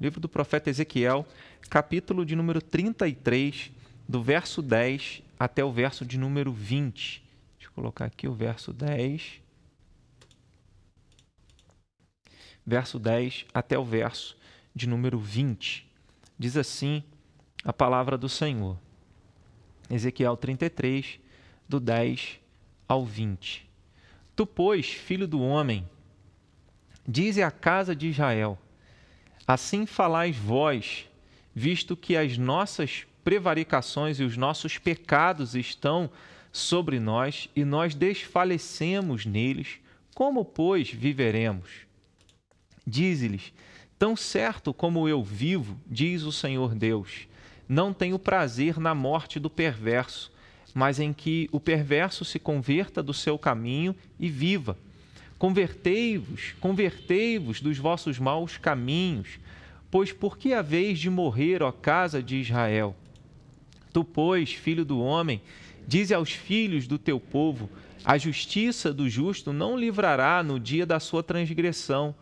livro do profeta Ezequiel, capítulo de número 33, do verso 10 até o verso de número 20. Deixa eu colocar aqui o verso 10. Verso 10 até o verso de número 20. Diz assim a palavra do Senhor. Ezequiel 33, do 10 ao 20. Tu, pois, filho do homem, dize à casa de Israel: Assim falais vós, visto que as nossas prevaricações e os nossos pecados estão sobre nós e nós desfalecemos neles, como, pois, viveremos? Dize-lhes: Tão certo como eu vivo, diz o Senhor Deus, não tenho prazer na morte do perverso, mas em que o perverso se converta do seu caminho e viva. Convertei-vos, convertei-vos dos vossos maus caminhos, pois por que haveis de morrer, ó casa de Israel? Tu, pois, filho do homem, dize aos filhos do teu povo: a justiça do justo não livrará no dia da sua transgressão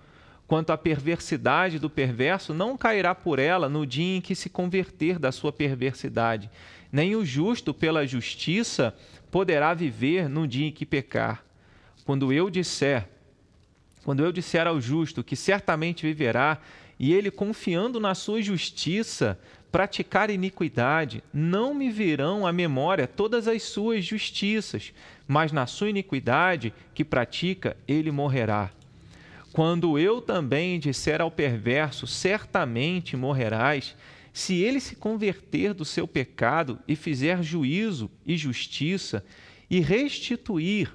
quanto à perversidade do perverso, não cairá por ela no dia em que se converter da sua perversidade, nem o justo pela justiça poderá viver no dia em que pecar. Quando eu disser, quando eu disser ao justo que certamente viverá, e ele confiando na sua justiça, praticar iniquidade, não me virão à memória todas as suas justiças, mas na sua iniquidade que pratica, ele morrerá. Quando eu também disser ao perverso, certamente morrerás, se ele se converter do seu pecado e fizer juízo e justiça, e restituir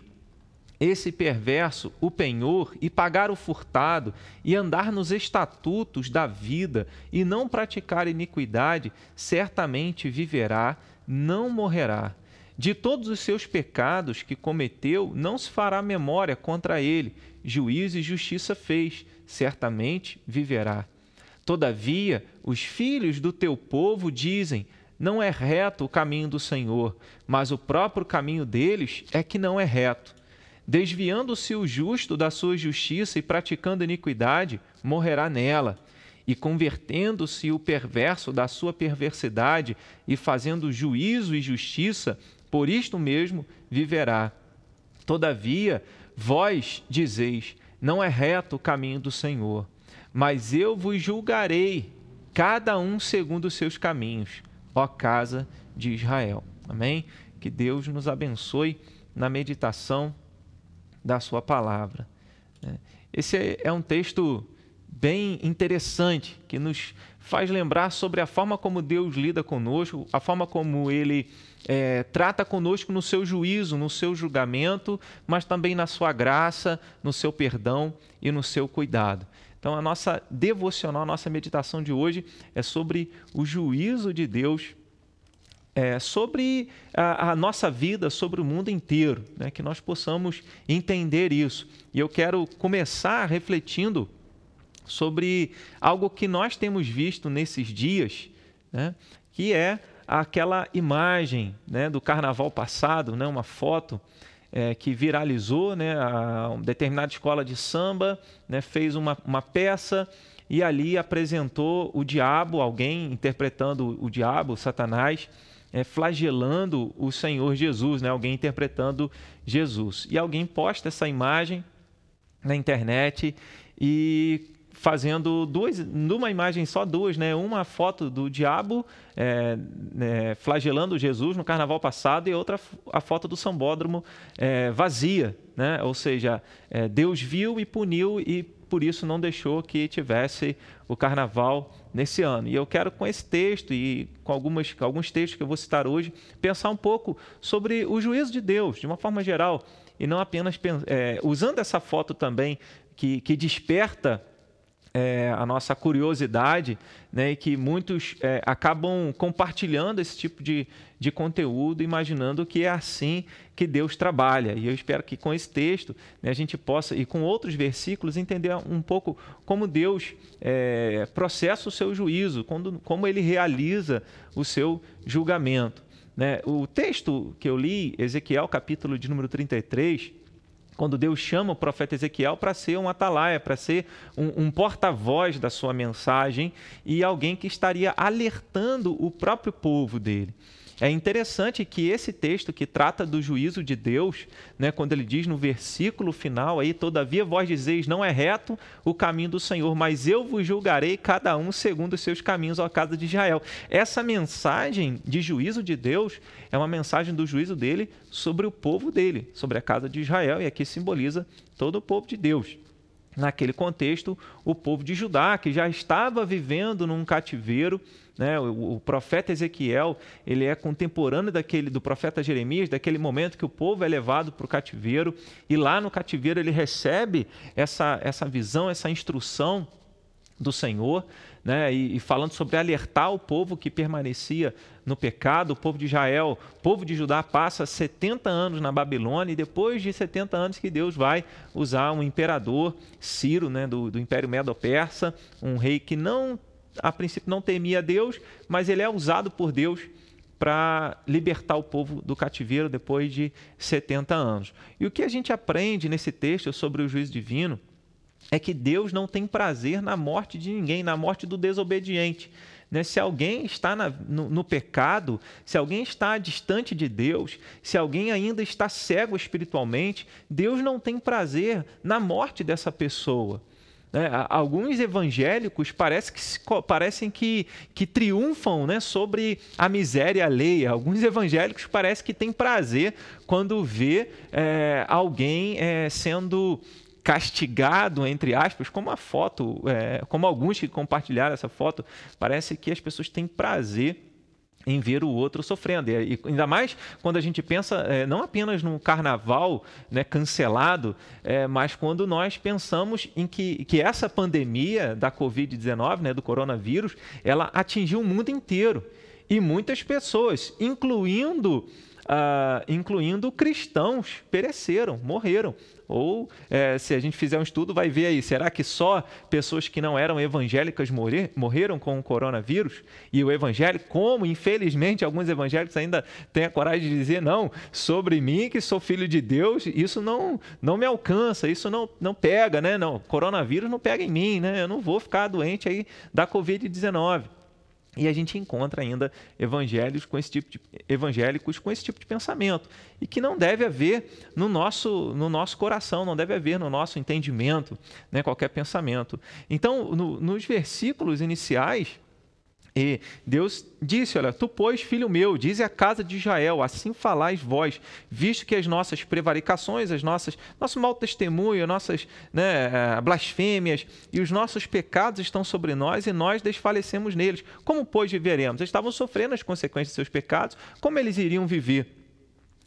esse perverso o penhor e pagar o furtado e andar nos estatutos da vida e não praticar iniquidade, certamente viverá, não morrerá. De todos os seus pecados que cometeu, não se fará memória contra ele. Juízo e justiça fez, certamente viverá. Todavia, os filhos do teu povo dizem: Não é reto o caminho do Senhor, mas o próprio caminho deles é que não é reto. Desviando-se o justo da sua justiça e praticando iniquidade, morrerá nela. E convertendo-se o perverso da sua perversidade e fazendo juízo e justiça, por isto mesmo viverá. Todavia, vós dizeis: não é reto o caminho do Senhor, mas eu vos julgarei, cada um segundo os seus caminhos, ó casa de Israel. Amém? Que Deus nos abençoe na meditação da Sua palavra. Né? Esse é um texto bem interessante que nos faz lembrar sobre a forma como Deus lida conosco, a forma como Ele é, trata conosco no seu juízo, no seu julgamento, mas também na sua graça, no seu perdão e no seu cuidado. Então, a nossa devocional, a nossa meditação de hoje é sobre o juízo de Deus, é, sobre a, a, nossa vida, sobre o mundo inteiro, né? que nós possamos entender isso. E eu quero começar refletindo sobre algo que nós temos visto nesses dias, né? que é aquela imagem né, do carnaval passado, né, uma foto é, que viralizou, né, a uma determinada escola de samba né, fez uma, uma peça e ali apresentou o diabo, alguém interpretando o diabo, Satanás, é, flagelando o Senhor Jesus, né, alguém interpretando Jesus. E alguém posta essa imagem na internet e fazendo duas, numa imagem só duas, né? Uma foto do diabo é, é, flagelando Jesus no carnaval passado e outra a foto do sambódromo é, vazia, né? Ou seja, é, Deus viu e puniu e por isso não deixou que tivesse o carnaval nesse ano. E eu quero com esse texto e com algumas, alguns textos que eu vou citar hoje pensar um pouco sobre o juízo de Deus de uma forma geral e não apenas é, usando essa foto também que, que desperta é, a nossa curiosidade, né, e que muitos é, acabam compartilhando esse tipo de, de conteúdo, imaginando que é assim que Deus trabalha. E eu espero que com esse texto né, a gente possa, e com outros versículos, entender um pouco como Deus é, processa o seu juízo, quando, como ele realiza o seu julgamento. Né? O texto que eu li, Ezequiel, capítulo de número 33, quando Deus chama o profeta Ezequiel para ser um atalaia, para ser um, um porta-voz da sua mensagem e alguém que estaria alertando o próprio povo dele. É interessante que esse texto que trata do juízo de Deus, né, quando ele diz no versículo final aí, todavia vós dizeis, não é reto o caminho do Senhor, mas eu vos julgarei cada um segundo os seus caminhos, à casa de Israel. Essa mensagem de juízo de Deus é uma mensagem do juízo dele sobre o povo dele, sobre a casa de Israel, e aqui simboliza todo o povo de Deus naquele contexto, o povo de Judá, que já estava vivendo num cativeiro, né? O, o, profeta Ezequiel ele é contemporâneo daquele do profeta Jeremias, daquele momento que o povo é levado para o cativeiro e lá no cativeiro ele recebe essa, essa visão, essa instrução do Senhor, né? E, e, falando sobre alertar o povo que permanecia no pecado, o povo de Israel, o povo de Judá passa 70 anos na Babilônia e depois de 70 anos que Deus vai usar um imperador, Ciro, né? do, do Império Medo-Persa, um rei que não a princípio não temia Deus, mas ele é usado por Deus para libertar o povo do cativeiro depois de 70 anos. E o que a gente aprende nesse texto sobre o juízo divino é que Deus não tem prazer na morte de ninguém, na morte do desobediente. Né? Se alguém está na, no, no pecado, se alguém está distante de Deus, se alguém ainda está cego espiritualmente, Deus não tem prazer na morte dessa pessoa. Né? Alguns evangélicos parece que, parecem que, que triunfam né, sobre a miséria alheia. Alguns evangélicos parecem que têm prazer quando vê é, alguém é, sendo castigado, entre aspas, como a foto, é, como alguns que compartilharam essa foto, parece que as pessoas têm prazer em ver o outro sofrendo. E ainda mais quando a gente pensa é, não apenas num carnaval né, cancelado, é, mas quando nós pensamos em que, que essa pandemia da Covid-19, né, do coronavírus, ela atingiu o mundo inteiro. E muitas pessoas, incluindo ah, incluindo cristãos, pereceram, morreram. Ou, é, se a gente fizer um estudo, vai ver aí, será que só pessoas que não eram evangélicas morrer, morreram com o coronavírus? E o evangélico, como infelizmente alguns evangélicos ainda têm a coragem de dizer, não, sobre mim que sou filho de Deus, isso não, não me alcança, isso não, não pega, né? Não, coronavírus não pega em mim, né? Eu não vou ficar doente aí da Covid-19. E a gente encontra ainda evangélicos com esse tipo de, evangélicos com esse tipo de pensamento e que não deve haver no nosso, no nosso coração, não deve haver no nosso entendimento né, qualquer pensamento. Então, no, nos versículos iniciais, e Deus disse: Olha, tu, pois, filho meu, dize à casa de Israel, assim falais vós, visto que as nossas prevaricações, as nossas, nosso mau testemunho, nossas né, eh, blasfêmias e os nossos pecados estão sobre nós e nós desfalecemos neles. Como, pois, viveremos? Eles estavam sofrendo as consequências de seus pecados, como eles iriam viver?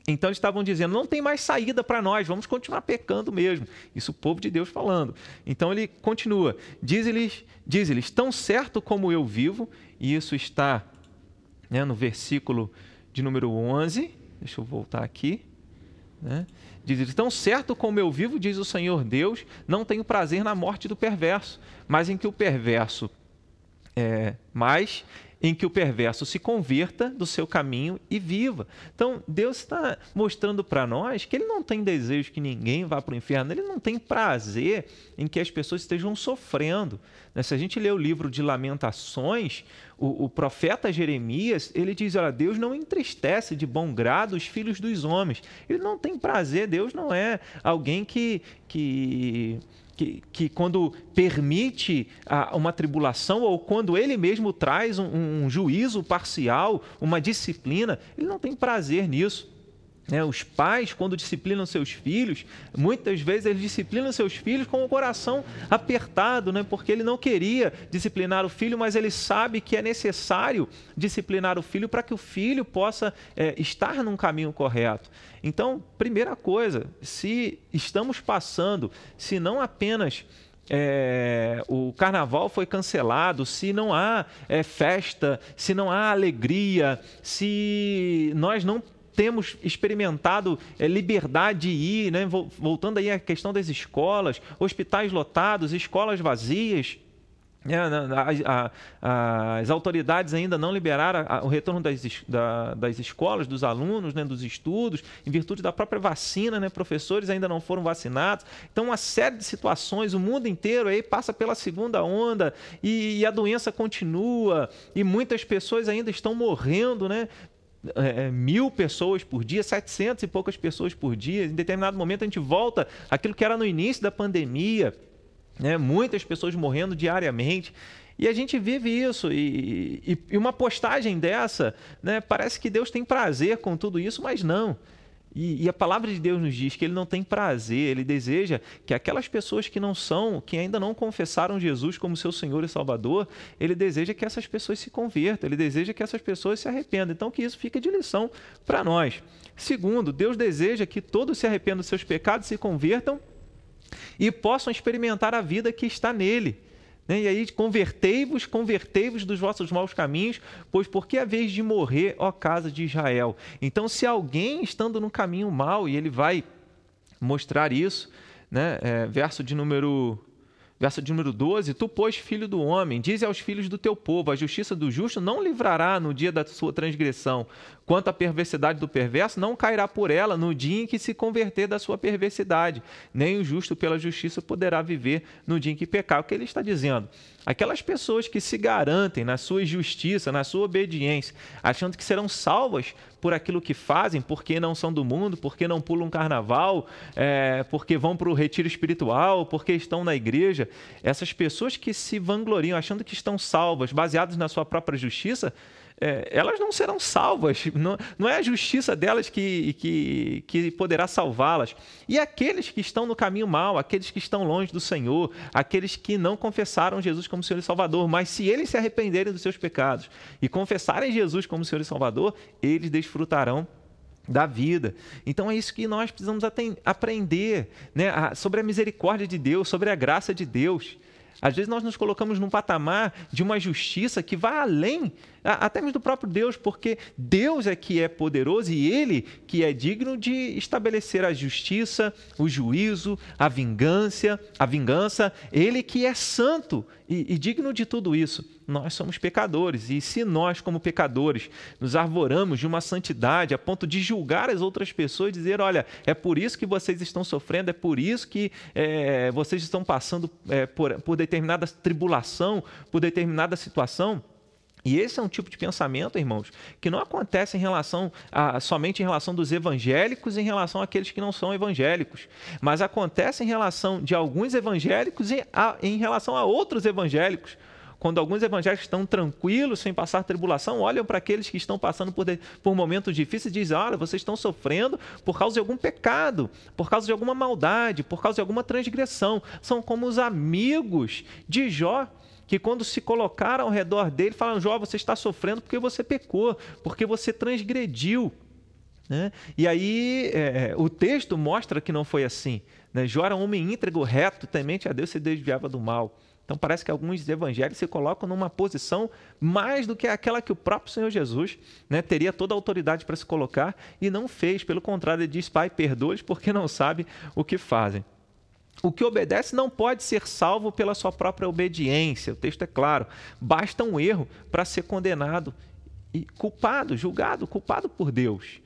Então eles estavam dizendo: não tem mais saída para nós, vamos continuar pecando mesmo. Isso o povo de Deus falando. Então ele continua: diz-lhes, diz-lhes, tão certo como eu vivo, e isso está né, no versículo de número 11. Deixa eu voltar aqui. Né? Diz: tão certo como eu vivo, diz o Senhor Deus, não tenho prazer na morte do perverso, mas em que o perverso é, mas em que o perverso se converta do seu caminho e viva. Então, Deus está mostrando para nós que Ele não tem desejo que ninguém vá para o inferno, Ele não tem prazer em que as pessoas estejam sofrendo. Né? Se a gente lê o livro de Lamentações, o, o profeta Jeremias, ele diz, olha, Deus não entristece de bom grado os filhos dos homens. Ele não tem prazer, Deus não é alguém que... que que, que quando permite a, uma tribulação ou quando ele mesmo traz um, um juízo parcial, uma disciplina, ele não tem prazer nisso. É, os pais, quando disciplinam seus filhos, muitas vezes eles disciplinam seus filhos com o coração apertado, né? porque ele não queria disciplinar o filho, mas ele sabe que é necessário disciplinar o filho para que o filho possa é, estar num caminho correto. Então, primeira coisa, se estamos passando, se não apenas é, o carnaval foi cancelado, se não há é, festa, se não há alegria, se nós não temos experimentado é, liberdade de ir, né? voltando aí à questão das escolas, hospitais lotados, escolas vazias. é, as autoridades ainda não liberaram o retorno das, da, das escolas, dos alunos, né, dos estudos, em virtude da própria vacina, né, professores ainda não foram vacinados. Então, uma série de situações, o mundo inteiro aí passa pela segunda onda e, e a doença continua e muitas pessoas ainda estão morrendo, né, é, é mil pessoas por dia, 700 e poucas pessoas por dia. Em determinado momento a gente volta àquilo que era no início da pandemia né? muitas pessoas morrendo diariamente. E a gente vive isso. E, e, e, uma postagem dessa, né, parece que Deus tem prazer com tudo isso, mas não. E, e, a palavra de Deus nos diz que Ele não tem prazer, Ele deseja que aquelas pessoas que não são, que ainda não confessaram Jesus como seu Senhor e Salvador, Ele deseja que essas pessoas se convertam, Ele deseja que essas pessoas se arrependam. Então, que isso fique de lição para nós. Segundo, Deus deseja que todos se arrependam dos seus pecados, se convertam e possam experimentar a vida que está nele. Né? E aí, convertei-vos, convertei-vos dos vossos maus caminhos, pois porque a vez de morrer, ó casa de Israel. Então, se alguém estando no caminho mau, e ele vai mostrar isso, né? É, verso de número Verso de número 12: Tu, pois, filho do homem, dize aos filhos do teu povo: a justiça do justo não livrará no dia da sua transgressão. Quanto à perversidade do perverso, não cairá por ela no dia em que se converter da sua perversidade. Nem o justo pela justiça poderá viver no dia em que pecar. O que ele está dizendo? Aquelas pessoas que se garantem na sua justiça, na sua obediência, achando que serão salvas por aquilo que fazem, porque não são do mundo, porque não pulam carnaval, é, porque vão para o retiro espiritual, porque estão na igreja. Essas pessoas que se vangloriam, achando que estão salvas, baseadas na sua própria justiça, é, elas não serão salvas. Não, não, é a justiça delas que, que, que poderá salvá-las. E aqueles que estão no caminho mal, aqueles que estão longe do Senhor, aqueles que não confessaram Jesus como Senhor e Salvador, mas se eles se arrependerem dos seus pecados e confessarem Jesus como Senhor e Salvador, eles desfrutarão da vida. Então é isso que nós precisamos aprender né? sobre a misericórdia de Deus, sobre a graça de Deus. Às vezes nós nos colocamos num patamar de uma justiça que vai além até mesmo do próprio Deus, porque Deus é que é poderoso e Ele que é digno de estabelecer a justiça, o juízo, a vingança, a vingança, Ele que é santo e, e digno de tudo isso. Nós somos pecadores e se nós, como pecadores, nos arvoramos de uma santidade a ponto de julgar as outras pessoas, dizer, olha, é por isso que vocês estão sofrendo, é por isso que é, vocês estão passando é, por, por determinada tribulação, por determinada situação, e esse é um tipo de pensamento, irmãos, que não acontece em relação a, somente em relação dos evangélicos em relação àqueles que não são evangélicos, mas acontece em relação de alguns evangélicos em, a, em relação a outros evangélicos. Quando alguns evangélicos estão tranquilos, sem passar tribulação, olham para aqueles que estão passando por, de, por momentos difíceis e dizem: Olha, vocês estão sofrendo por causa de algum pecado, por causa de alguma maldade, por causa de alguma transgressão. São como os amigos de Jó que quando se colocaram ao redor dele, falam: Jó, você está sofrendo porque você pecou, porque você transgrediu. Né? E aí é, o texto mostra que não foi assim. Né? Jó era um homem íntegro, reto, temente a Deus se desviava do mal. Então parece que alguns evangelhos se colocam numa posição mais do que aquela que o próprio Senhor Jesus né, teria toda a autoridade para se colocar e não fez. Pelo contrário, ele diz: Pai, perdoe porque não sabe o que fazem. O que obedece não pode ser salvo pela sua própria obediência. O texto é claro. Basta um erro para ser condenado e culpado, julgado, culpado por Deus.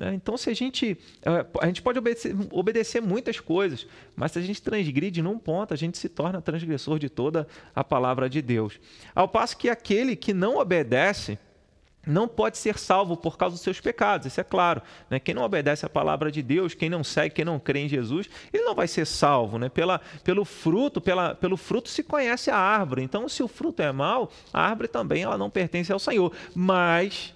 Né? Então, se a gente. Eh, a gente pode obedecer, obedecer muitas coisas, mas se a gente transgride num ponto, a gente se torna transgressor de toda a palavra de Deus. Ao passo que aquele que não obedece não pode ser salvo por causa dos seus pecados, isso é claro. Né? Quem não obedece à palavra de Deus, quem não segue, quem não crê em Jesus, ele não vai ser salvo. Né? Pela, pelo fruto, pela, pelo fruto se conhece a árvore. Então, se o fruto é mau, a árvore também ela não pertence ao Senhor. Mas,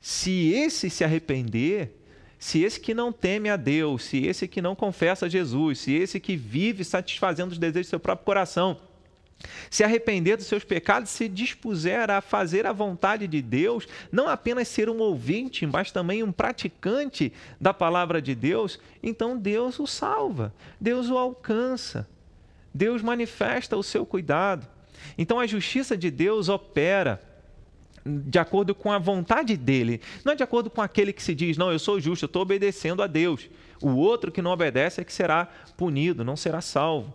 se esse se arrepender, se esse que não teme a Deus, se esse que não confessa a Jesus, se esse que vive satisfazendo os desejos do seu próprio coração, se arrepender dos seus pecados, se dispuser a fazer a vontade de Deus, não apenas ser um ouvinte, mas também um praticante da palavra de Deus, então Deus o salva, Deus o alcança, Deus manifesta o seu cuidado. Então a justiça de Deus opera de acordo com a vontade dele, não é de acordo com aquele que se diz, não, eu sou justo, eu estou obedecendo a Deus. O outro que não obedece é que será punido, não será salvo.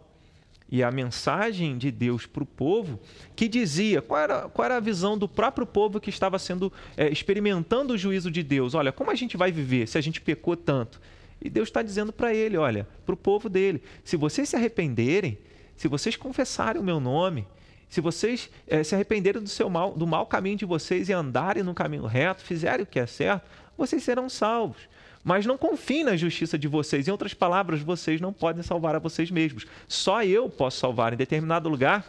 E a mensagem de Deus para o povo, que dizia qual era, qual era a visão do próprio povo que estava sendo é, experimentando o juízo de Deus. Olha, como a gente vai viver se a gente pecou tanto? E Deus está dizendo para ele, olha, para o povo dele, se vocês se arrependerem, se vocês confessarem o meu nome, se vocês é, se arrependerem do seu mal, do mau caminho de vocês e andarem no caminho reto, fizerem o que é certo, vocês serão salvos. Mas não confiem na justiça de vocês. Em outras palavras, vocês não podem salvar a vocês mesmos. Só eu posso salvar. Em determinado lugar,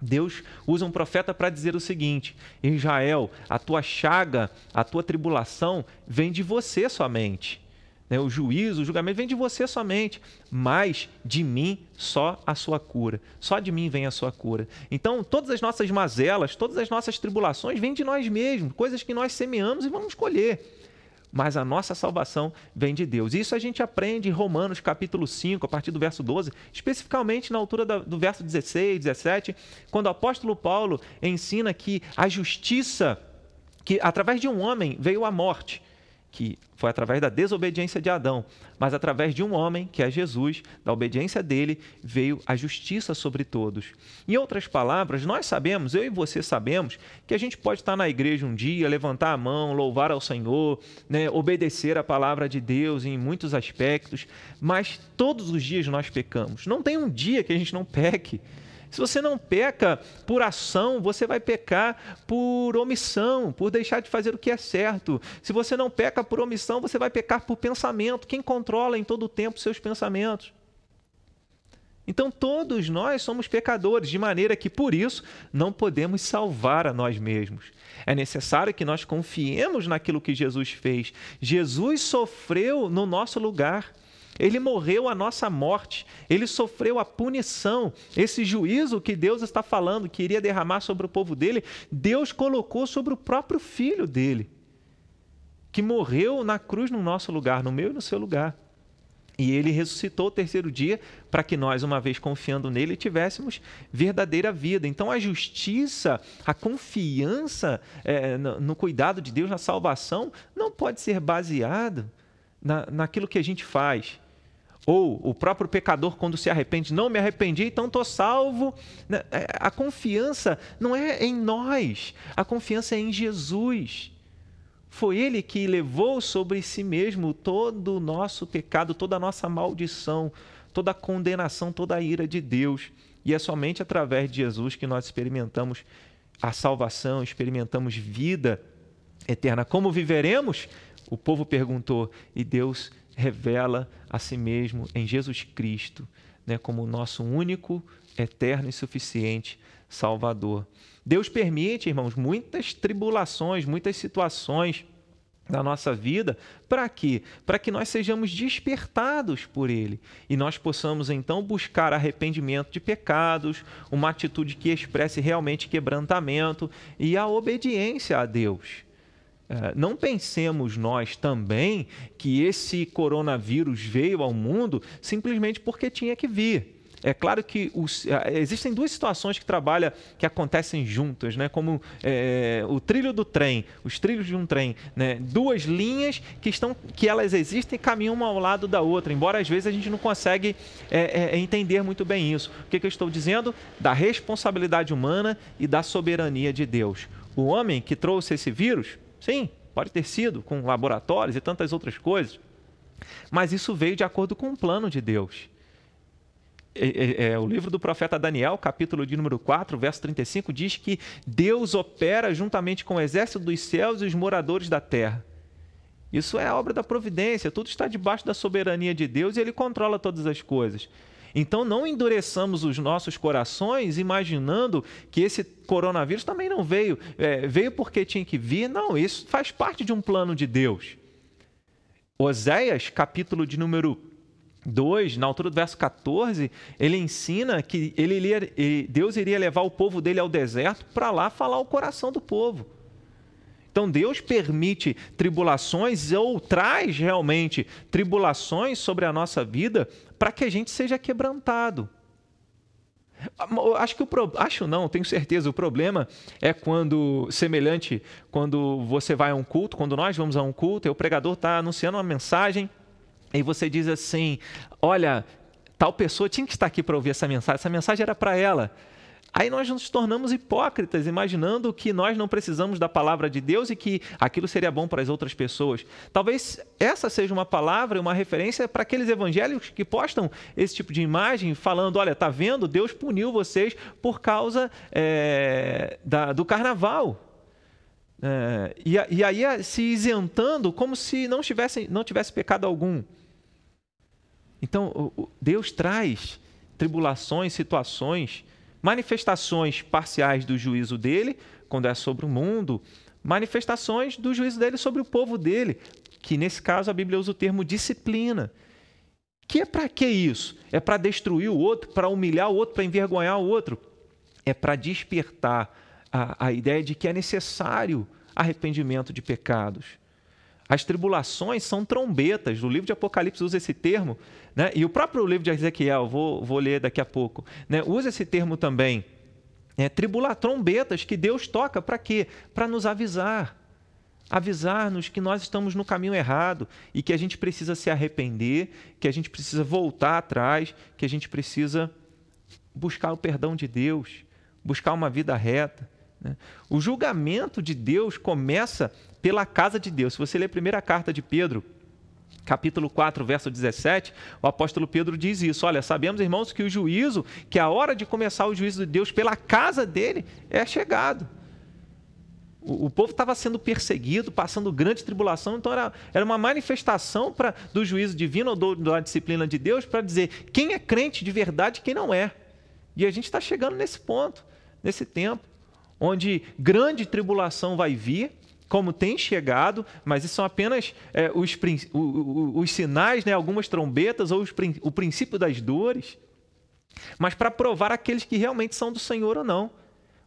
Deus usa um profeta para dizer o seguinte: Israel, a tua chaga, a tua tribulação vem de você somente. Né? O juízo, o julgamento vem de você somente, mas de mim só a sua cura. Só de mim vem a sua cura. Então, todas as nossas mazelas, todas as nossas tribulações vêm de nós mesmos, coisas que nós semeamos e vamos colher mas a nossa salvação vem de Deus. Isso a gente aprende em Romanos capítulo 5, a partir do verso 12, especificamente na altura do verso 16, 17, quando o apóstolo Paulo ensina que a justiça, que através de um homem veio a morte, que foi através da desobediência de Adão, mas através de um homem, que é Jesus, da obediência dele, veio a justiça sobre todos. Em outras palavras, nós sabemos, eu e você sabemos, que a gente pode estar na igreja um dia, levantar a mão, louvar ao Senhor, né, obedecer a palavra de Deus em muitos aspectos, mas todos os dias nós pecamos. Não tem um dia que a gente não peque. Se você não peca por ação, você vai pecar por omissão, por deixar de fazer o que é certo. Se você não peca por omissão, você vai pecar por pensamento. Quem controla em todo o tempo seus pensamentos? Então, todos nós somos pecadores, de maneira que, por isso, não podemos salvar a nós mesmos. É necessário que nós confiemos naquilo que Jesus fez. Jesus sofreu no nosso lugar. Ele morreu a nossa morte, ele sofreu a punição. Esse juízo que Deus está falando, que iria derramar sobre o povo dele, Deus colocou sobre o próprio filho dele, que morreu na cruz no nosso lugar, no meu e no seu lugar. E ele ressuscitou o terceiro dia para que nós, uma vez confiando nele, tivéssemos verdadeira vida. Então, a justiça, a confiança é, no, no, cuidado de Deus, na salvação, não pode ser baseado na, naquilo que a gente faz, ou o próprio pecador, quando se arrepende, não me arrependi, então estou salvo. Né, é, a confiança não é em nós, a confiança é em Jesus. Foi Ele que levou sobre si mesmo todo o nosso pecado, toda a nossa maldição, toda a condenação, toda a ira de Deus. E é somente através de Jesus que nós experimentamos a salvação, experimentamos vida eterna. Como viveremos? O povo perguntou e Deus revela a si mesmo em Jesus Cristo, né, como o nosso único, eterno e suficiente Salvador. Deus permite, irmãos, muitas tribulações, muitas situações na nossa vida, para quê? Para que nós sejamos despertados por Ele e nós possamos então buscar arrependimento de pecados, uma atitude que expresse realmente quebrantamento e a obediência a Deus. É, não pensemos nós também que esse coronavírus veio ao mundo simplesmente porque tinha que vir. É claro que os, é, existem duas situações que trabalham, que acontecem juntas, né? como é, o trilho do trem, os trilhos de um trem, né? duas linhas que estão, que elas existem e caminham uma ao lado da outra, embora às vezes a gente não consegue é, é, entender muito bem isso. O que, que eu estou dizendo? Da responsabilidade humana e da soberania de Deus. O homem que trouxe esse vírus, Sim, pode ter sido com laboratórios e tantas outras coisas. Mas isso veio de acordo com o plano de Deus. É, é, é, o livro do profeta Daniel, capítulo de número 4, verso 35, diz que Deus opera juntamente com o exército dos céus e os moradores da terra. Isso é obra da providência, tudo está debaixo da soberania de Deus e ele controla todas as coisas. Então não endureçamos os nossos corações imaginando que esse coronavírus também não veio, é, veio porque tinha que vir. Não, isso faz parte de um plano de Deus. Oséias, capítulo de número 2, na altura do verso 14, ele ensina que ele Deus iria levar o povo dele ao deserto para lá falar o coração do povo. Então Deus permite tribulações ou traz realmente tribulações sobre a nossa vida para que a gente seja quebrantado. Acho que o pro... acho não, tenho certeza. O problema é quando semelhante quando você vai a um culto, quando nós vamos a um culto, e o pregador está anunciando uma mensagem e você diz assim: olha, tal pessoa tinha que estar aqui para ouvir essa mensagem, essa mensagem era para ela. Aí nós nos tornamos hipócritas, imaginando que nós não precisamos da palavra de Deus e que aquilo seria bom para as outras pessoas. Talvez essa seja uma palavra, uma referência para aqueles evangélicos que postam esse tipo de imagem, falando: olha, tá vendo? Deus puniu vocês por causa é, da, do carnaval. É, e, e, aí se isentando como se não tivesse, não tivesse pecado algum. Então, Deus traz tribulações, situações manifestações parciais do juízo dele, quando é sobre o mundo, manifestações do juízo dele sobre o povo dele, que nesse caso a Bíblia usa o termo disciplina. Que é para que isso? É para destruir o outro, para humilhar o outro, para envergonhar o outro? É para despertar a, a ideia de que é necessário arrependimento de pecados. As tribulações são trombetas. O livro de Apocalipse usa esse termo, né? e o próprio livro de Ezequiel, vou, vou ler daqui a pouco, né? usa esse termo também. É, tribula, trombetas que Deus toca para quê? Para nos avisar. Avisar-nos que nós estamos no caminho errado e que a gente precisa se arrepender, que a gente precisa voltar atrás, que a gente precisa buscar o perdão de Deus, buscar uma vida reta. Né? O julgamento de Deus começa pela casa de Deus. Se você ler a primeira carta de Pedro, capítulo 4, verso 17, o apóstolo Pedro diz isso: Olha, sabemos, irmãos, que o juízo, que a hora de começar o juízo de Deus pela casa dele é chegado. O, o povo estava sendo perseguido, passando grande tribulação, então era, era uma manifestação pra, do juízo divino ou do, da disciplina de Deus para dizer quem é crente de verdade e quem não é. E a gente está chegando nesse ponto, nesse tempo onde grande tribulação vai vir, como tem chegado, mas isso são apenas é, os, os, os, sinais, né, algumas trombetas ou os, o princípio das dores, mas para provar aqueles que realmente são do Senhor ou não.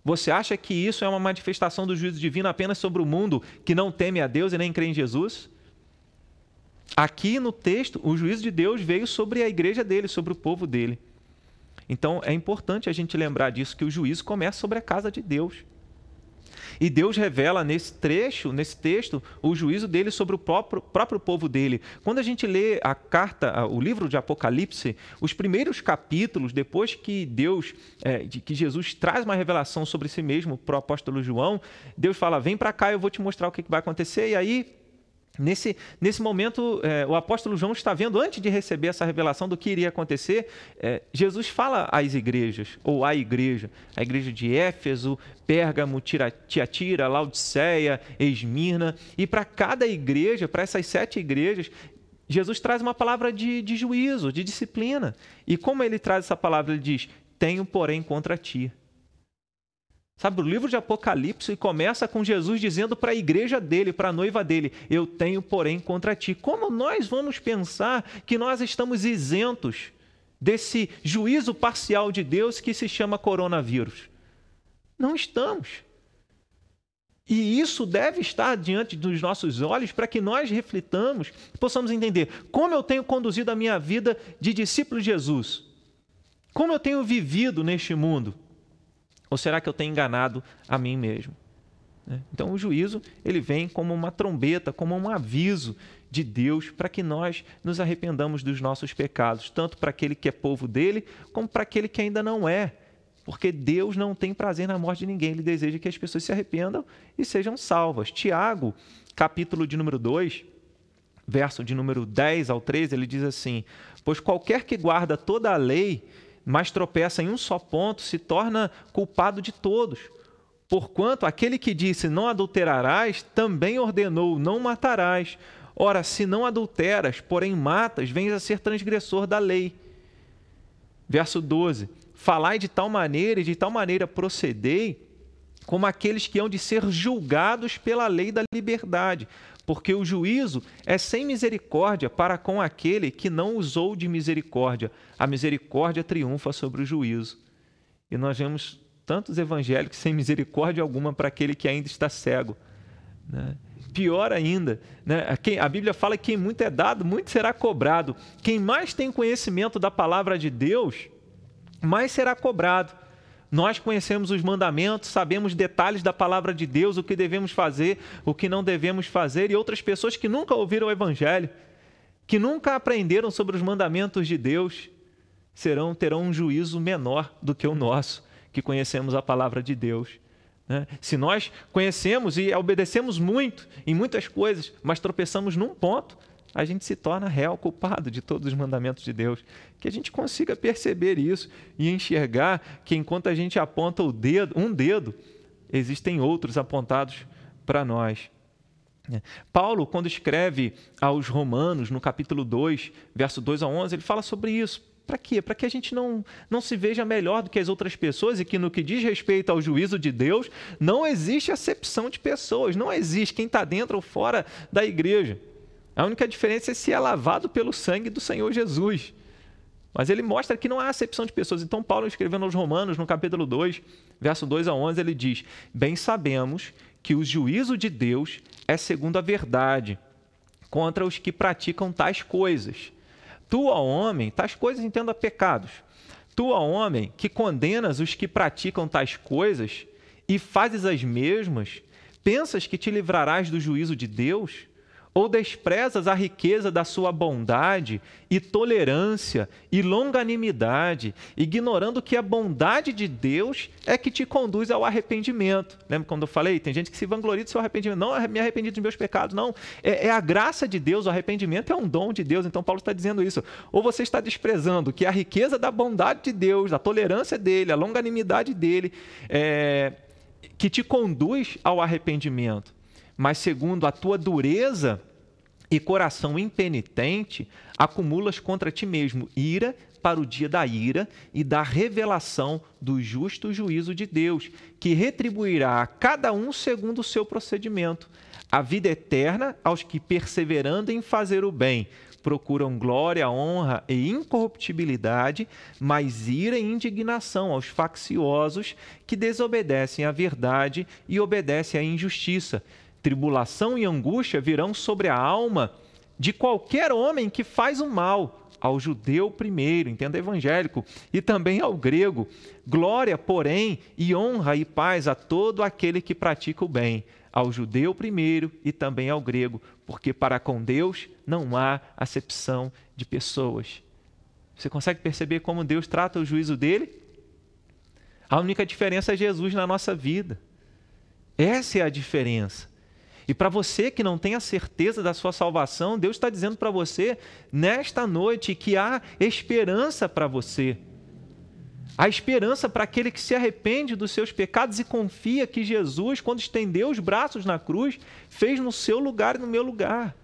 Você acha que isso é uma manifestação do juízo divino apenas sobre o mundo que não teme a Deus e nem crê em Jesus? Aqui no texto, o juízo de Deus veio sobre a igreja dele, sobre o povo dele. Então é importante a gente lembrar disso, que o juízo começa sobre a casa de Deus. E Deus revela nesse trecho, nesse texto, o juízo dele sobre o próprio, próprio povo dele. Quando a gente lê a carta, o livro de Apocalipse, os primeiros capítulos, depois que Deus, é, que Jesus traz uma revelação sobre si mesmo para o apóstolo João, Deus fala: vem para cá, eu vou te mostrar o que vai acontecer. E aí Nesse, nesse momento, é, o apóstolo João está vendo, antes de receber essa revelação do que iria acontecer, é, Jesus fala às igrejas, ou à igreja, a igreja de Éfeso, Pérgamo, Tiatira, Laodiceia, Esmirna, e para cada igreja, para essas sete igrejas, Jesus traz uma palavra de, de juízo, de disciplina. E como ele traz essa palavra, ele diz: Tenho, porém, contra ti. Sabe, o livro de Apocalipse começa com Jesus dizendo para a igreja dele, para a noiva dele: Eu tenho, porém, contra ti. Como nós vamos pensar que nós estamos isentos desse juízo parcial de Deus que se chama coronavírus? Não estamos. E isso deve estar diante dos nossos olhos para que nós reflitamos, possamos entender como eu tenho conduzido a minha vida de discípulo de Jesus, como eu tenho vivido neste mundo. Ou será que eu tenho enganado a mim mesmo? Né? Então o juízo ele vem como uma trombeta, como um aviso de Deus para que nós nos arrependamos dos nossos pecados, tanto para aquele que é povo dele, como para aquele que ainda não é. Porque Deus não tem prazer na morte de ninguém, ele deseja que as pessoas se arrependam e sejam salvas. Tiago, capítulo de número 2, verso de número 10 ao 13, ele diz assim: Pois qualquer que guarda toda a lei mas tropeça em um só ponto, se torna culpado de todos. Porquanto aquele que disse não adulterarás, também ordenou não matarás. Ora, se não adulteras, porém matas, vens a ser transgressor da lei. Verso 12: Falai de tal maneira e de tal maneira procedei, como aqueles que hão de ser julgados pela lei da liberdade, porque o juízo é sem misericórdia para com aquele que não usou de misericórdia. A misericórdia triunfa sobre o juízo. E nós vemos tantos evangélicos sem misericórdia alguma para aquele que ainda está cego. Né? Pior ainda, né? a Bíblia fala que quem muito é dado, muito será cobrado. Quem mais tem conhecimento da palavra de Deus, mais será cobrado. Nós conhecemos os mandamentos, sabemos detalhes da palavra de Deus, o que devemos fazer, o que não devemos fazer, e outras pessoas que nunca ouviram o Evangelho, que nunca aprenderam sobre os mandamentos de Deus, serão terão um juízo menor do que o nosso, que conhecemos a palavra de Deus. Né? Se nós conhecemos e obedecemos muito em muitas coisas, mas tropeçamos num ponto, a gente se torna réu culpado de todos os mandamentos de Deus. Que a gente consiga perceber isso e enxergar que enquanto a gente aponta o dedo, um dedo, existem outros apontados para nós. Paulo, quando escreve aos Romanos, no capítulo 2, verso 2 a 11, ele fala sobre isso. Para quê? Para que a gente não, não se veja melhor do que as outras pessoas e que no que diz respeito ao juízo de Deus, não existe acepção de pessoas, não existe quem está dentro ou fora da igreja. A única diferença é se é lavado pelo sangue do Senhor Jesus. Mas ele mostra que não há acepção de pessoas. Então, Paulo, escrevendo aos Romanos, no capítulo 2, verso 2 a 11, ele diz: Bem sabemos que o juízo de Deus é segundo a verdade contra os que praticam tais coisas. Tu, ó homem, tais coisas entenda pecados. Tu, ó homem, que condenas os que praticam tais coisas e fazes as mesmas, pensas que te livrarás do juízo de Deus? Ou desprezas a riqueza da sua bondade e tolerância e longanimidade, ignorando que a bondade de Deus é que te conduz ao arrependimento? Lembra quando eu falei? Tem gente que se vangloria do seu arrependimento. Não, me arrependi dos meus pecados. Não, é, é a graça de Deus. O arrependimento é um dom de Deus. Então, Paulo está dizendo isso. Ou você está desprezando que a riqueza da bondade de Deus, a tolerância dele, a longanimidade dele, é, que te conduz ao arrependimento mas segundo a tua dureza e coração impenitente, acumulas contra ti mesmo ira para o dia da ira e da revelação do justo juízo de Deus, que retribuirá a cada um segundo o seu procedimento. A vida eterna aos que, perseverando em fazer o bem, procuram glória, honra e incorruptibilidade, mas ira e indignação aos facciosos que desobedecem à verdade e obedecem à injustiça Tribulação e angústia virão sobre a alma de qualquer homem que faz o mal, ao judeu primeiro, entenda evangélico, e também ao grego. Glória, porém, e honra e paz a todo aquele que pratica o bem, ao judeu primeiro e também ao grego, porque para com Deus não há acepção de pessoas. Você consegue perceber como Deus trata o juízo dele? A única diferença é Jesus na nossa vida. Essa é a diferença. E para você que não tem a certeza da sua salvação, Deus está dizendo para você nesta noite que há esperança para você. Há esperança para aquele que se arrepende dos seus pecados e confia que Jesus, quando estendeu os braços na cruz, fez no seu lugar e no meu lugar.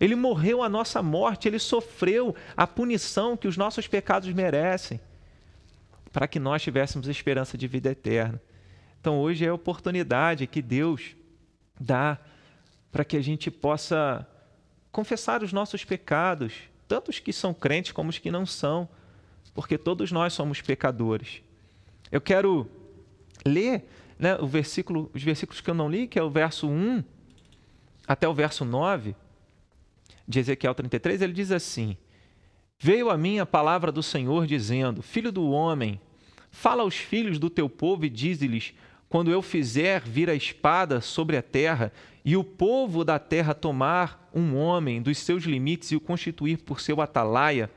Ele morreu a nossa morte, ele sofreu a punição que os nossos pecados merecem, para que nós tivéssemos esperança de vida eterna. Então hoje é a oportunidade que Deus dá para que a gente possa confessar os nossos pecados, tanto os que são crentes como os que não são, porque todos nós somos pecadores. Eu quero ler né, o versículo, os versículos que eu não li, que é o verso 1 até o verso 9 de Ezequiel 33, ele diz assim: Veio a mim a palavra do Senhor dizendo: Filho do homem, fala aos filhos do teu povo e dize-lhes: quando eu fizer vir a espada sobre a terra, e o povo da terra tomar um homem dos seus limites e o constituir por seu atalaia,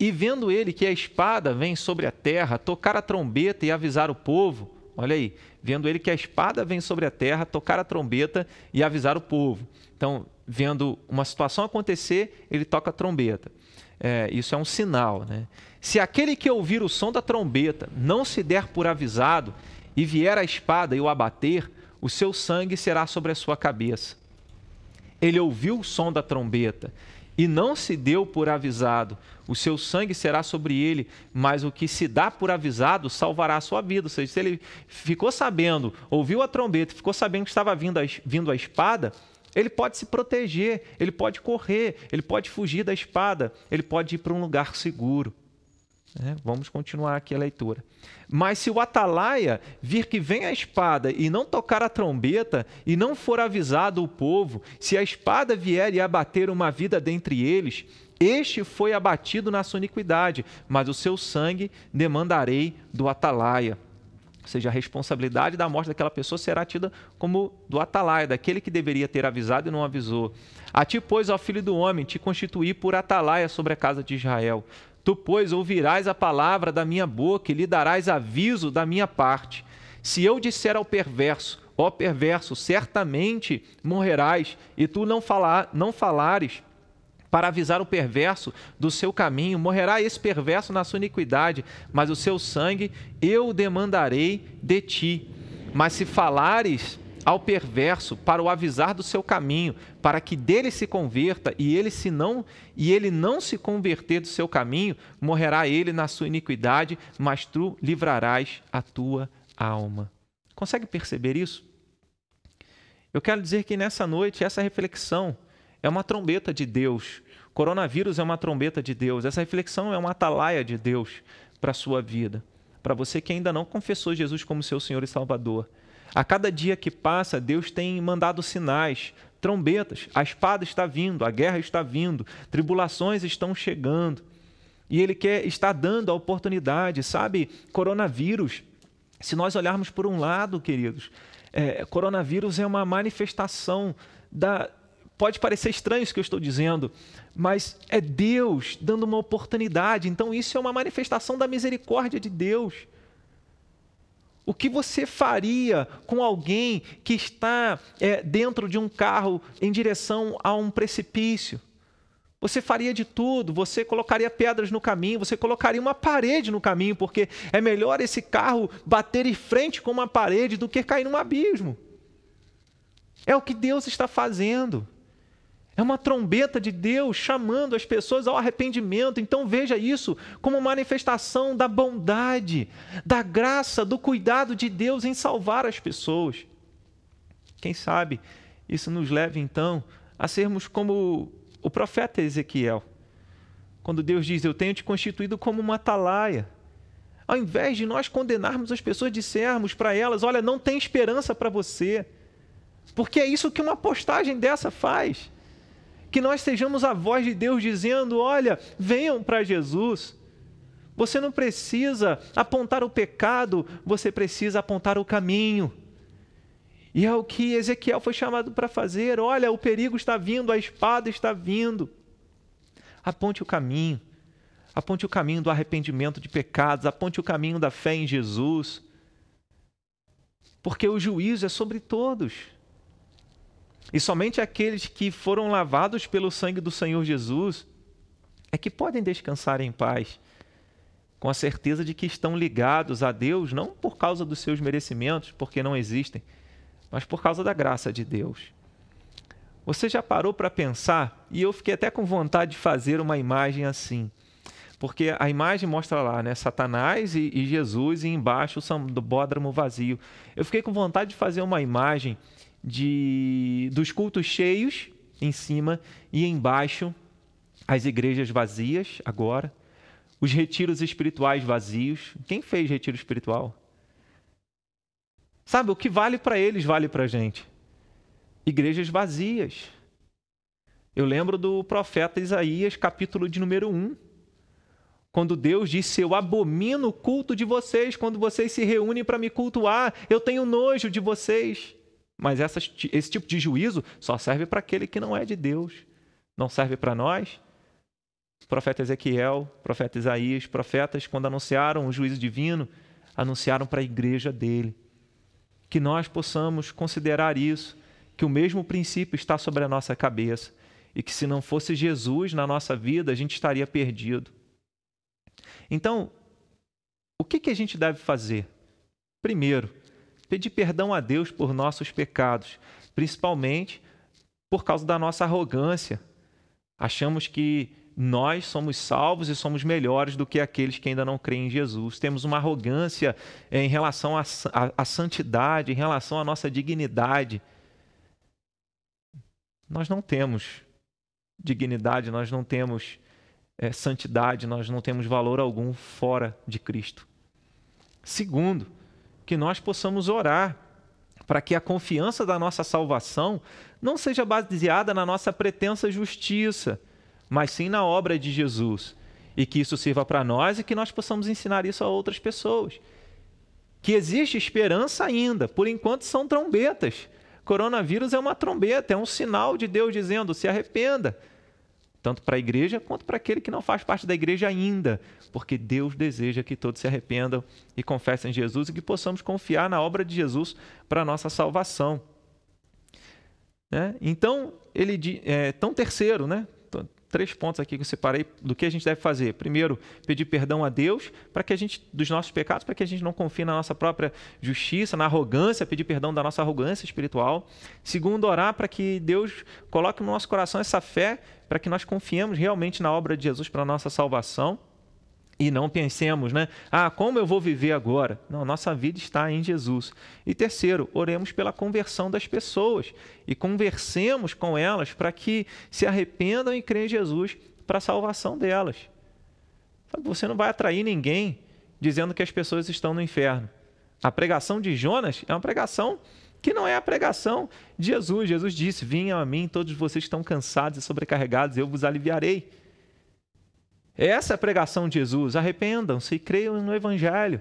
e vendo ele que a espada vem sobre a terra, tocar a trombeta e avisar o povo, olha aí, vendo ele que a espada vem sobre a terra, tocar a trombeta e avisar o povo. Então, vendo uma situação acontecer, ele toca a trombeta. É, isso é um sinal. Né? Se aquele que ouvir o som da trombeta não se der por avisado e vier a espada e o abater, o seu sangue será sobre a sua cabeça. Ele ouviu o som da trombeta e não se deu por avisado, o seu sangue será sobre ele, mas o que se dá por avisado salvará a sua vida. Ou seja, se ele ficou sabendo, ouviu a trombeta, ficou sabendo que estava vindo a, vindo a espada, ele pode se proteger, ele pode correr, ele pode fugir da espada, ele pode ir para um lugar seguro. É, vamos continuar aqui a leitura. Mas se o atalaia vir que vem a espada e não tocar a trombeta, e não for avisado o povo, se a espada vier e abater uma vida dentre eles, este foi abatido na sua iniquidade, mas o seu sangue demandarei do atalaia. Ou seja, a responsabilidade da morte daquela pessoa será tida como do atalaia, daquele que deveria ter avisado e não avisou. A ti, pois, ó filho do homem, te constituí por atalaia sobre a casa de Israel. Tu, pois, ouvirás a palavra da minha boca e lhe darás aviso da minha parte. Se eu disser ao perverso, ó perverso, certamente morrerás, e tu não, falar, não falares para avisar o perverso do seu caminho, morrerá esse perverso na sua iniquidade, mas o seu sangue eu demandarei de ti. Mas se falares ao perverso para o avisar do seu caminho, para que dele se converta e ele se não e ele não se converter do seu caminho, morrerá ele na sua iniquidade, mas tu livrarás a tua alma. Consegue perceber isso? Eu quero dizer que nessa noite essa reflexão é uma trombeta de Deus. Coronavírus é uma trombeta de Deus. Essa reflexão é uma atalaia de Deus para a sua vida. Para você que ainda não confessou Jesus como seu Senhor e Salvador. A cada dia que passa, Deus tem mandado sinais, trombetas. A espada está vindo, a guerra está vindo, tribulações estão chegando. E Ele quer está dando a oportunidade, sabe? Coronavírus. Se nós olharmos por um lado, queridos, é, coronavírus é uma manifestação da. Pode parecer estranho isso que eu estou dizendo, mas é Deus dando uma oportunidade. Então, isso é uma manifestação da misericórdia de Deus. O que você faria com alguém que está é, dentro de um carro em direção a um precipício? Você faria de tudo, você colocaria pedras no caminho, você colocaria uma parede no caminho, porque é melhor esse carro bater em frente com uma parede do que cair num abismo. É o que Deus está fazendo. É uma trombeta de Deus chamando as pessoas ao arrependimento. Então veja isso como manifestação da bondade, da graça, do cuidado de Deus em salvar as pessoas. Quem sabe isso nos leve então a sermos como o profeta Ezequiel. Quando Deus diz: Eu tenho te constituído como uma atalaia. Ao invés de nós condenarmos as pessoas, dissermos para elas: Olha, não tem esperança para você. Porque é isso que uma postagem dessa faz que nós sejamos a voz de Deus dizendo: olha, venham para Jesus. Você não precisa apontar o pecado, você precisa apontar o caminho. E é o que Ezequiel foi chamado para fazer. Olha, o perigo está vindo, a espada está vindo. Aponte o caminho. Aponte o caminho do arrependimento de pecados, aponte o caminho da fé em Jesus. Porque o juízo é sobre todos. E somente aqueles que foram lavados pelo sangue do Senhor Jesus é que podem descansar em paz, com a certeza de que estão ligados a Deus, não por causa dos seus merecimentos, porque não existem, mas por causa da graça de Deus. Você já parou para pensar? E eu fiquei até com vontade de fazer uma imagem assim. Porque a imagem mostra lá, né? Satanás e, e Jesus e embaixo o bódromo vazio. Eu fiquei com vontade de fazer uma imagem de, dos cultos cheios em cima e embaixo as igrejas vazias agora, os retiros espirituais vazios. Quem fez retiro espiritual? Sabe, o que vale para eles vale para a gente. Igrejas vazias. Eu lembro do profeta Isaías, capítulo de número 1, quando Deus disse: Eu abomino o culto de vocês quando vocês se reúnem para me cultuar, eu tenho nojo de vocês. Mas esse tipo de juízo só serve para aquele que não é de Deus. Não serve para nós. Profeta Ezequiel, profeta Isaías, profetas, quando anunciaram o juízo divino, anunciaram para a igreja dele. Que nós possamos considerar isso, que o mesmo princípio está sobre a nossa cabeça e que se não fosse Jesus na nossa vida, a gente estaria perdido. Então, o que, que a gente deve fazer? Primeiro, pedir perdão a Deus por nossos pecados, principalmente por causa da nossa arrogância. Achamos que nós somos salvos e somos melhores do que aqueles que ainda não creem em Jesus. Temos uma arrogância em relação à santidade, em relação à nossa dignidade. Nós não temos dignidade, nós não temos é, santidade, nós não temos valor algum fora de Cristo. Segundo, que nós possamos orar para que a confiança da nossa salvação não seja baseada na nossa pretensa justiça, mas sim na obra de Jesus. E que isso sirva para nós e que nós possamos ensinar isso a outras pessoas. Que existe esperança ainda, por enquanto são trombetas. Coronavírus é uma trombeta, é um sinal de Deus dizendo: se arrependa, tanto para a igreja quanto para aquele que não faz parte da igreja ainda, porque Deus deseja que todos se arrependam e confessem Jesus e que possamos confiar na obra de Jesus para a nossa salvação. Né? Então, ele é, então terceiro, né? Três pontos aqui que eu separei do que a gente deve fazer. Primeiro, pedir perdão a Deus para que a gente dos nossos pecados, para que a gente não confie na nossa própria justiça, na arrogância, pedir perdão da nossa arrogância espiritual. Segundo, orar para que Deus coloque no nosso coração essa fé, para que nós confiemos realmente na obra de Jesus para a nossa salvação. E não pensemos, né? Ah, como eu vou viver agora? Não, nossa vida está em Jesus. E terceiro, oremos pela conversão das pessoas e conversemos com elas para que se arrependam e creem em Jesus para a salvação delas. Você não vai atrair ninguém dizendo que as pessoas estão no inferno. A pregação de Jonas é uma pregação que não é a pregação de Jesus. Jesus disse: Vinham a mim todos vocês estão cansados e sobrecarregados, eu vos aliviarei. Essa é a pregação de Jesus. Arrependam-se e creiam no Evangelho.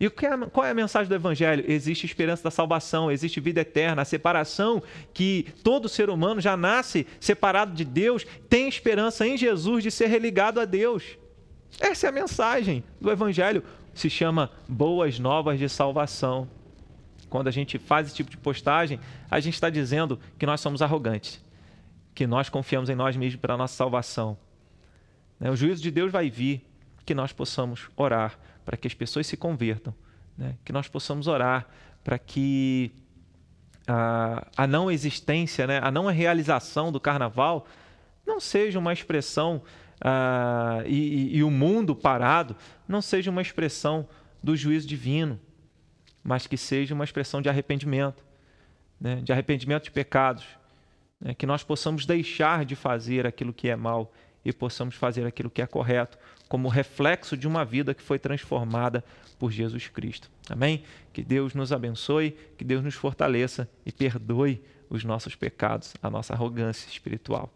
E é qual é a mensagem do Evangelho? Existe esperança da salvação, existe vida eterna, a separação que todo ser humano já nasce separado de Deus, tem esperança em Jesus de ser religado a Deus. Essa é a mensagem do Evangelho. Se chama Boas Novas de Salvação. Quando a gente faz esse tipo de postagem, a gente está dizendo que nós somos arrogantes, que nós confiamos em nós mesmos para a nossa salvação. Né? O juízo de Deus vai vir, que nós possamos orar para que as pessoas se convertam, né? que nós possamos orar para que a, a não existência, né? a não realização do carnaval não seja uma expressão uh, e, e, e o mundo parado não seja uma expressão do juízo divino, mas que seja uma expressão de arrependimento, né? de arrependimento de pecados, né? que nós possamos deixar de fazer aquilo que é mal e possamos fazer aquilo que é correto, como reflexo de uma vida que foi transformada por Jesus Cristo. Amém? Que Deus nos abençoe, que Deus nos fortaleça e perdoe os nossos pecados, a nossa arrogância espiritual.